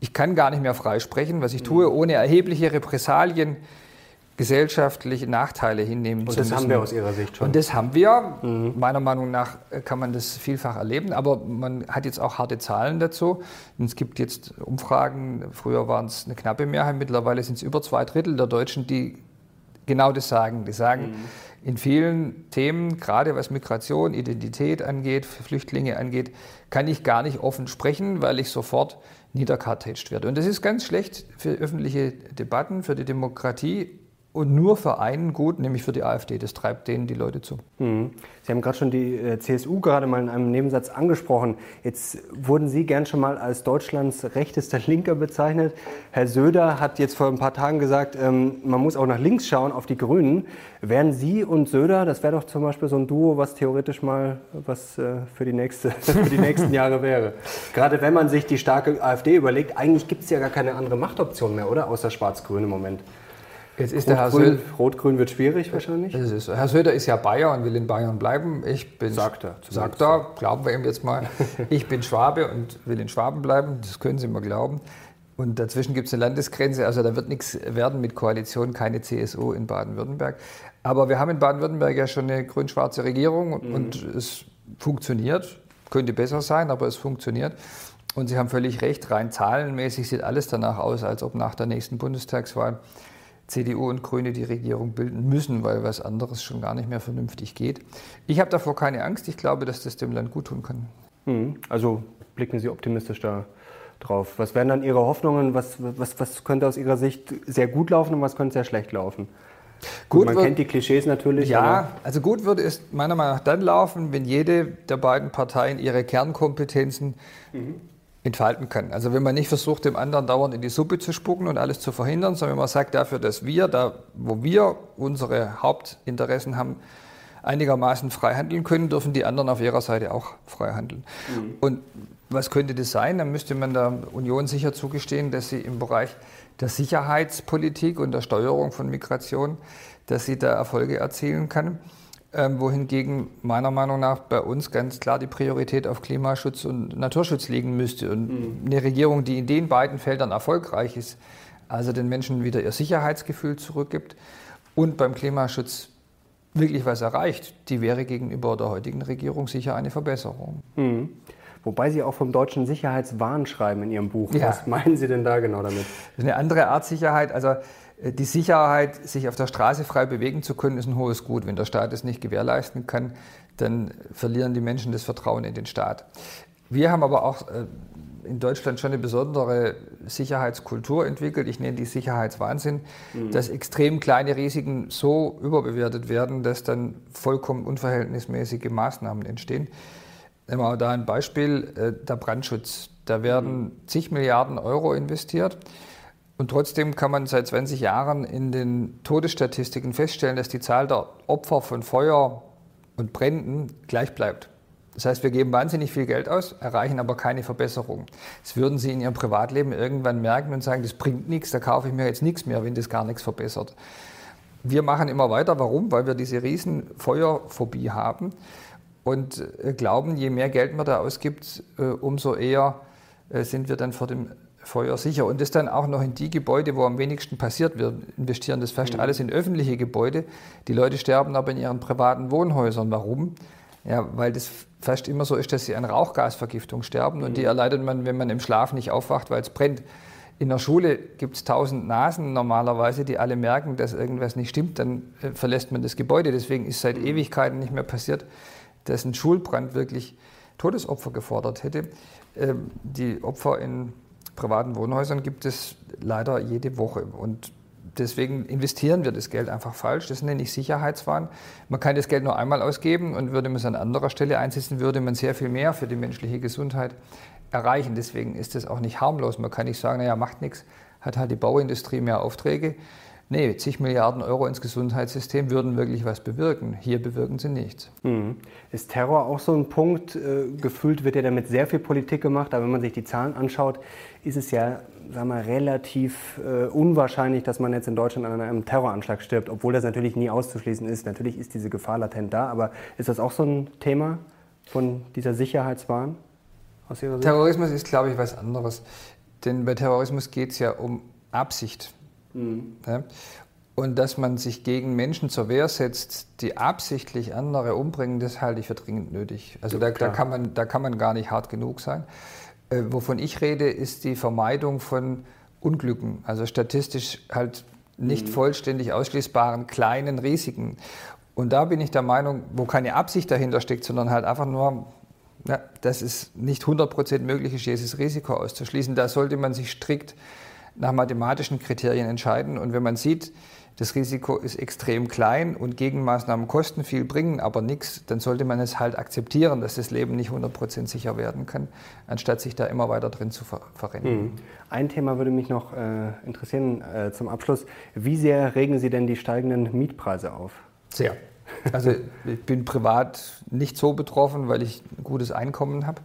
ich kann gar nicht mehr frei sprechen, was ich mhm. tue, ohne erhebliche Repressalien gesellschaftliche Nachteile hinnehmen Und zu das müssen. haben wir aus Ihrer Sicht schon. Und das haben wir. Meiner Meinung nach äh, kann man das vielfach erleben, aber man hat jetzt auch harte Zahlen dazu. Und es gibt jetzt Umfragen, früher waren es eine knappe Mehrheit, mittlerweile sind es über zwei Drittel der Deutschen, die genau das sagen. Die sagen, in vielen Themen, gerade was Migration, Identität angeht, Flüchtlinge angeht, kann ich gar nicht offen sprechen, weil ich sofort niederkartätscht werde. Und das ist ganz schlecht für öffentliche Debatten, für die Demokratie und nur für einen gut, nämlich für die AfD. Das treibt denen die Leute zu. Mhm. Sie haben gerade schon die äh, CSU gerade mal in einem Nebensatz angesprochen. Jetzt wurden Sie gern schon mal als Deutschlands rechtester Linker bezeichnet. Herr Söder hat jetzt vor ein paar Tagen gesagt, ähm, man muss auch nach links schauen, auf die Grünen. Wären Sie und Söder, das wäre doch zum Beispiel so ein Duo, was theoretisch mal was äh, für, die nächste, (laughs) für die nächsten Jahre wäre. Gerade wenn man sich die starke AfD überlegt, eigentlich gibt es ja gar keine andere Machtoption mehr, oder? Außer Schwarz-Grün im Moment. Jetzt ist der Herr Rot-Grün Söder, Rot-Grün wird schwierig wahrscheinlich. das ist. Herr Söder ist ja Bayer und will in Bayern bleiben. Ich bin, Sagt er Sagt er, glauben wir ihm jetzt mal. Ich bin Schwabe und will in Schwaben bleiben. Das können Sie mir glauben. Und dazwischen gibt es eine Landesgrenze. Also da wird nichts werden mit Koalition, keine CSU in Baden-Württemberg. Aber wir haben in Baden-Württemberg ja schon eine grün-schwarze Regierung und, und es funktioniert. Könnte besser sein, aber es funktioniert. Und Sie haben völlig recht, rein zahlenmäßig sieht alles danach aus, als ob nach der nächsten Bundestagswahl CDU und Grüne die Regierung bilden müssen, weil was anderes schon gar nicht mehr vernünftig geht. Ich habe davor keine Angst. Ich glaube, dass das dem Land gut tun kann. Mhm. Also blicken Sie optimistisch da drauf. Was wären dann Ihre Hoffnungen? Was, was, was könnte aus Ihrer Sicht sehr gut laufen und was könnte sehr schlecht laufen? Gut Man wird- kennt die Klischees natürlich. Ja, also gut würde es meiner Meinung nach dann laufen, wenn jede der beiden Parteien ihre Kernkompetenzen entfalten kann. Also wenn man nicht versucht, dem anderen dauernd in die Suppe zu spucken und alles zu verhindern, sondern wenn man sagt, dafür, dass wir, da wo wir unsere Hauptinteressen haben, einigermaßen frei handeln können, dürfen die anderen auf ihrer Seite auch frei handeln. Und was könnte das sein? Dann müsste man der Union sicher zugestehen, dass sie im Bereich der Sicherheitspolitik und der Steuerung von Migration, dass sie da Erfolge erzielen kann. Ähm, wohingegen meiner Meinung nach bei uns ganz klar die Priorität auf Klimaschutz und Naturschutz liegen müsste. Und eine Regierung, die in den beiden Feldern erfolgreich ist, also den Menschen wieder ihr Sicherheitsgefühl zurückgibt und beim Klimaschutz wirklich was erreicht, die wäre gegenüber der heutigen Regierung sicher eine Verbesserung. Mhm. Wobei Sie auch vom deutschen Sicherheitswahn schreiben in Ihrem Buch. Ja. Was meinen Sie denn da genau damit? Eine andere Art Sicherheit. Also die Sicherheit, sich auf der Straße frei bewegen zu können, ist ein hohes Gut. Wenn der Staat es nicht gewährleisten kann, dann verlieren die Menschen das Vertrauen in den Staat. Wir haben aber auch äh, in Deutschland schon eine besondere Sicherheitskultur entwickelt. Ich nenne die Sicherheitswahnsinn, dass extrem kleine Risiken so überbewertet werden, dass dann vollkommen unverhältnismäßige Maßnahmen entstehen. Nehmen wir da ein Beispiel, äh, der Brandschutz. Da werden zig Milliarden Euro investiert. Und trotzdem kann man seit 20 Jahren in den Todesstatistiken feststellen, dass die Zahl der Opfer von Feuer und Bränden gleich bleibt. Das heißt, wir geben wahnsinnig viel Geld aus, erreichen aber keine Verbesserung. Das würden Sie in Ihrem Privatleben irgendwann merken und sagen, das bringt nichts, da kaufe ich mir jetzt nichts mehr, wenn das gar nichts verbessert. Wir machen immer weiter. Warum? Weil wir diese riesen Feuerphobie haben und äh, glauben, je mehr Geld man da ausgibt, äh, umso eher äh, sind wir dann vor dem Feuer sicher. Und das dann auch noch in die Gebäude, wo am wenigsten passiert. Wir investieren das fast alles in öffentliche Gebäude. Die Leute sterben aber in ihren privaten Wohnhäusern. Warum? Ja, weil das fast immer so ist, dass sie an Rauchgasvergiftung sterben und die erleidet man, wenn man im Schlaf nicht aufwacht, weil es brennt. In der Schule gibt es tausend Nasen normalerweise, die alle merken, dass irgendwas nicht stimmt, dann äh, verlässt man das Gebäude. Deswegen ist seit Ewigkeiten nicht mehr passiert, dass ein Schulbrand wirklich Todesopfer gefordert hätte. Ähm, die Opfer in privaten Wohnhäusern gibt es leider jede Woche. Und deswegen investieren wir das Geld einfach falsch. Das nenne ich Sicherheitswahn. Man kann das Geld nur einmal ausgeben und würde man es an anderer Stelle einsetzen, würde man sehr viel mehr für die menschliche Gesundheit erreichen. Deswegen ist das auch nicht harmlos. Man kann nicht sagen, naja, macht nichts, hat halt die Bauindustrie mehr Aufträge. Nee, zig Milliarden Euro ins Gesundheitssystem würden wirklich was bewirken. Hier bewirken sie nichts. Mhm. Ist Terror auch so ein Punkt? Äh, gefühlt wird ja damit sehr viel Politik gemacht, aber wenn man sich die Zahlen anschaut, ist es ja sagen wir, relativ äh, unwahrscheinlich, dass man jetzt in Deutschland an einem Terroranschlag stirbt, obwohl das natürlich nie auszuschließen ist. Natürlich ist diese Gefahr latent da, aber ist das auch so ein Thema von dieser Sicherheitswahn aus Ihrer Sicht? Terrorismus ist, glaube ich, was anderes. Denn bei Terrorismus geht es ja um Absicht. Ja? Und dass man sich gegen Menschen zur Wehr setzt, die absichtlich andere umbringen, das halte ich für dringend nötig. Also da, da, kann, man, da kann man gar nicht hart genug sein. Äh, wovon ich rede, ist die Vermeidung von Unglücken, also statistisch halt nicht mhm. vollständig ausschließbaren kleinen Risiken. Und da bin ich der Meinung, wo keine Absicht dahinter steckt, sondern halt einfach nur, ja, dass es nicht 100% möglich ist, dieses Risiko auszuschließen. Da sollte man sich strikt nach mathematischen Kriterien entscheiden. Und wenn man sieht, das Risiko ist extrem klein und Gegenmaßnahmen kosten viel, bringen aber nichts, dann sollte man es halt akzeptieren, dass das Leben nicht 100% sicher werden kann, anstatt sich da immer weiter drin zu ver verrennen. Mhm. Ein Thema würde mich noch äh, interessieren äh, zum Abschluss. Wie sehr regen Sie denn die steigenden Mietpreise auf? Sehr. Also ich bin privat nicht so betroffen, weil ich ein gutes Einkommen habe.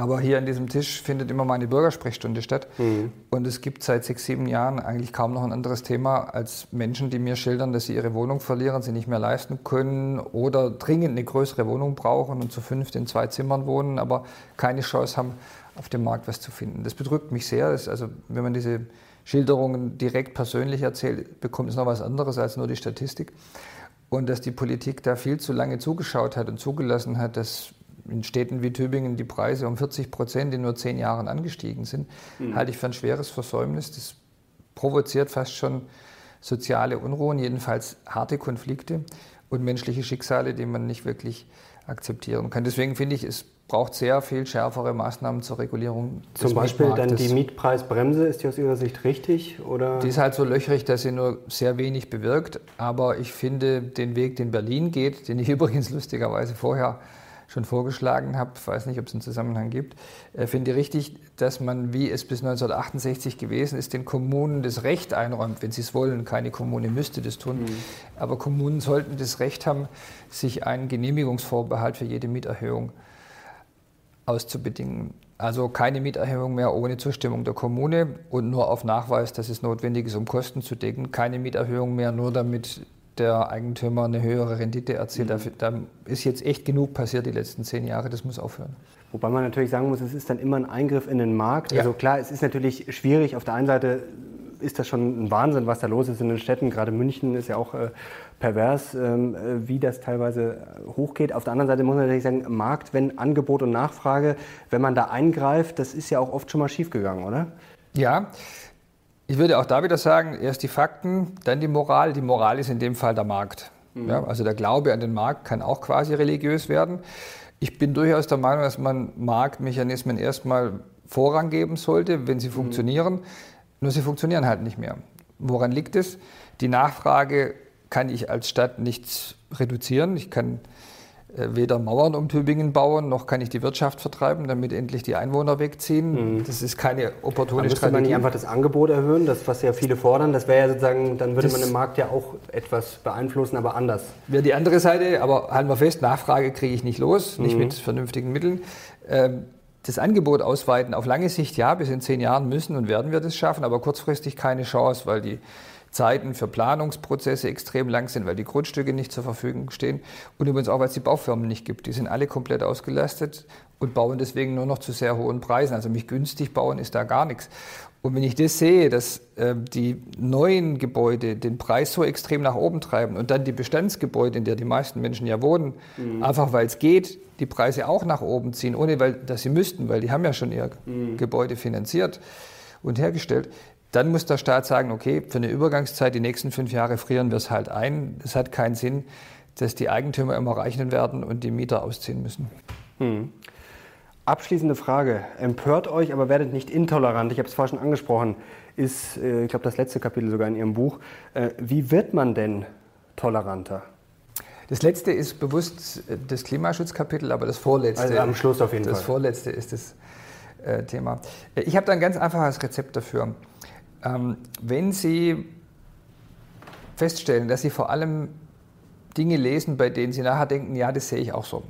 Aber hier an diesem Tisch findet immer meine Bürgersprechstunde statt. Mhm. Und es gibt seit sechs, sieben Jahren eigentlich kaum noch ein anderes Thema als Menschen, die mir schildern, dass sie ihre Wohnung verlieren, sie nicht mehr leisten können oder dringend eine größere Wohnung brauchen und zu fünft in zwei Zimmern wohnen, aber keine Chance haben, auf dem Markt was zu finden. Das bedrückt mich sehr. Das, also, wenn man diese Schilderungen direkt persönlich erzählt, bekommt es noch was anderes als nur die Statistik. Und dass die Politik da viel zu lange zugeschaut hat und zugelassen hat, dass in Städten wie Tübingen die Preise um 40 Prozent in nur zehn Jahren angestiegen sind, mhm. halte ich für ein schweres Versäumnis. Das provoziert fast schon soziale Unruhen, jedenfalls harte Konflikte und menschliche Schicksale, die man nicht wirklich akzeptieren kann. Deswegen finde ich, es braucht sehr viel schärfere Maßnahmen zur Regulierung. Des Zum Beispiel dann die Mietpreisbremse, ist die aus Ihrer Sicht richtig? Oder? Die ist halt so löchrig, dass sie nur sehr wenig bewirkt. Aber ich finde den Weg, den Berlin geht, den ich (laughs) übrigens lustigerweise vorher schon vorgeschlagen habe, weiß nicht, ob es einen Zusammenhang gibt, äh, finde ich richtig, dass man, wie es bis 1968 gewesen ist, den Kommunen das Recht einräumt, wenn sie es wollen. Keine Kommune müsste das tun. Mhm. Aber Kommunen sollten das Recht haben, sich einen Genehmigungsvorbehalt für jede Mieterhöhung auszubedingen. Also keine Mieterhöhung mehr ohne Zustimmung der Kommune und nur auf Nachweis, dass es notwendig ist, um Kosten zu decken. Keine Mieterhöhung mehr nur damit der Eigentümer eine höhere Rendite erzielt. Mhm. Da ist jetzt echt genug passiert die letzten zehn Jahre, das muss aufhören. Wobei man natürlich sagen muss, es ist dann immer ein Eingriff in den Markt. Ja. Also klar, es ist natürlich schwierig. Auf der einen Seite ist das schon ein Wahnsinn, was da los ist in den Städten. Gerade München ist ja auch äh, pervers, ähm, äh, wie das teilweise hochgeht. Auf der anderen Seite muss man natürlich sagen, Markt, wenn Angebot und Nachfrage, wenn man da eingreift, das ist ja auch oft schon mal schiefgegangen, oder? Ja, ich würde auch da wieder sagen, erst die Fakten, dann die Moral. Die Moral ist in dem Fall der Markt. Mhm. Ja, also der Glaube an den Markt kann auch quasi religiös werden. Ich bin durchaus der Meinung, dass man Marktmechanismen erstmal Vorrang geben sollte, wenn sie mhm. funktionieren. Nur sie funktionieren halt nicht mehr. Woran liegt es? Die Nachfrage kann ich als Stadt nicht reduzieren. Ich kann weder Mauern um Tübingen bauen, noch kann ich die Wirtschaft vertreiben, damit endlich die Einwohner wegziehen. Mhm. Das ist keine opportune Aber Strategie. man nicht einfach das Angebot erhöhen, das was ja viele fordern? Das wäre ja sozusagen, dann würde das man den Markt ja auch etwas beeinflussen, aber anders. Wäre die andere Seite, aber halten wir fest, Nachfrage kriege ich nicht los, nicht mhm. mit vernünftigen Mitteln. Ähm, das Angebot ausweiten auf lange Sicht, ja, bis in zehn Jahren müssen und werden wir das schaffen, aber kurzfristig keine Chance, weil die Zeiten für Planungsprozesse extrem lang sind, weil die Grundstücke nicht zur Verfügung stehen und übrigens auch, weil es die Baufirmen nicht gibt. Die sind alle komplett ausgelastet und bauen deswegen nur noch zu sehr hohen Preisen. Also mich günstig bauen ist da gar nichts. Und wenn ich das sehe, dass äh, die neuen Gebäude den Preis so extrem nach oben treiben und dann die Bestandsgebäude, in der die meisten Menschen ja wohnen, mhm. einfach weil es geht, die Preise auch nach oben ziehen, ohne weil, dass sie müssten, weil die haben ja schon ihr mhm. Gebäude finanziert und hergestellt, dann muss der Staat sagen, okay, für eine Übergangszeit, die nächsten fünf Jahre frieren wir es halt ein. Es hat keinen Sinn, dass die Eigentümer immer reichen werden und die Mieter ausziehen müssen. Hm. Abschließende Frage. Empört euch, aber werdet nicht intolerant. Ich habe es vorhin schon angesprochen. Ist, äh, ich glaube, das letzte Kapitel sogar in Ihrem Buch. Äh, wie wird man denn toleranter? Das letzte ist bewusst äh, das Klimaschutzkapitel, aber das vorletzte. Also am Schluss auf jeden das Fall. Das vorletzte ist das Thema. Ich habe da ein ganz einfaches Rezept dafür. Ähm, wenn Sie feststellen, dass Sie vor allem Dinge lesen, bei denen Sie nachher denken, ja, das sehe ich auch so,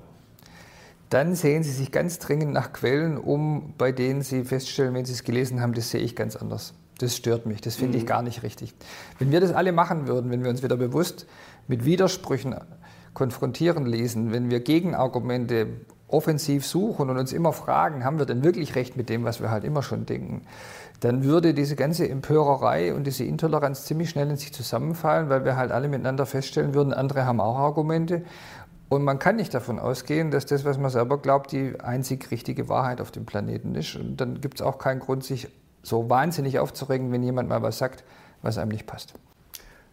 dann sehen Sie sich ganz dringend nach Quellen um, bei denen Sie feststellen, wenn Sie es gelesen haben, das sehe ich ganz anders. Das stört mich, das finde mhm. ich gar nicht richtig. Wenn wir das alle machen würden, wenn wir uns wieder bewusst mit Widersprüchen konfrontieren lesen, wenn wir Gegenargumente offensiv suchen und uns immer fragen, haben wir denn wirklich recht mit dem, was wir halt immer schon denken, dann würde diese ganze Empörerei und diese Intoleranz ziemlich schnell in sich zusammenfallen, weil wir halt alle miteinander feststellen würden, andere haben auch Argumente. Und man kann nicht davon ausgehen, dass das, was man selber glaubt, die einzig richtige Wahrheit auf dem Planeten ist. Und dann gibt es auch keinen Grund, sich so wahnsinnig aufzuregen, wenn jemand mal was sagt, was einem nicht passt.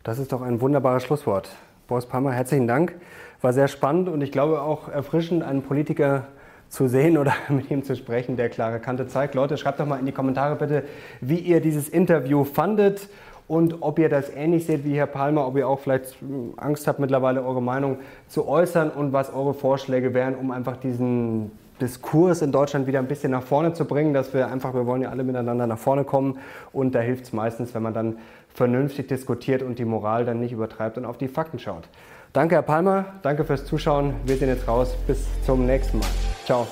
Das ist doch ein wunderbares Schlusswort. Boris Palmer, herzlichen Dank. War sehr spannend und ich glaube auch erfrischend, einen Politiker zu sehen oder (laughs) mit ihm zu sprechen, der klare Kante zeigt. Leute, schreibt doch mal in die Kommentare bitte, wie ihr dieses Interview fandet und ob ihr das ähnlich seht wie Herr Palmer, ob ihr auch vielleicht Angst habt, mittlerweile eure Meinung zu äußern und was eure Vorschläge wären, um einfach diesen Diskurs in Deutschland wieder ein bisschen nach vorne zu bringen, dass wir einfach, wir wollen ja alle miteinander nach vorne kommen und da hilft es meistens, wenn man dann vernünftig diskutiert und die Moral dann nicht übertreibt und auf die Fakten schaut. Danke, Herr Palmer, danke fürs Zuschauen. Wir sind jetzt raus. Bis zum nächsten Mal. Ciao.